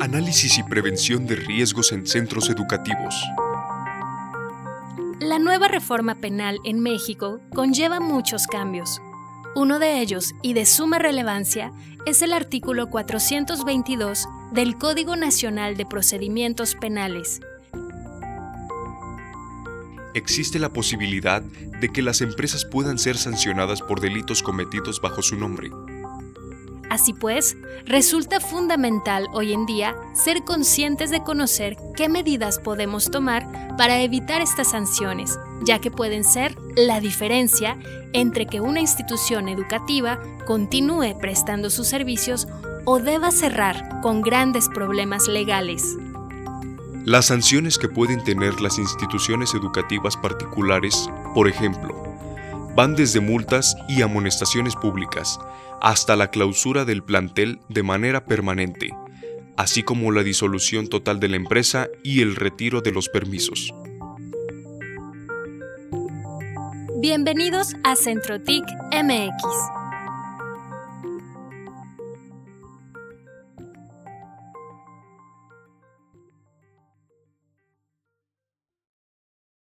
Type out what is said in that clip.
Análisis y prevención de riesgos en centros educativos. La nueva reforma penal en México conlleva muchos cambios. Uno de ellos, y de suma relevancia, es el artículo 422 del Código Nacional de Procedimientos Penales. Existe la posibilidad de que las empresas puedan ser sancionadas por delitos cometidos bajo su nombre. Así pues, resulta fundamental hoy en día ser conscientes de conocer qué medidas podemos tomar para evitar estas sanciones, ya que pueden ser la diferencia entre que una institución educativa continúe prestando sus servicios o deba cerrar con grandes problemas legales. Las sanciones que pueden tener las instituciones educativas particulares, por ejemplo, van desde multas y amonestaciones públicas hasta la clausura del plantel de manera permanente, así como la disolución total de la empresa y el retiro de los permisos. Bienvenidos a CentroTIC MX.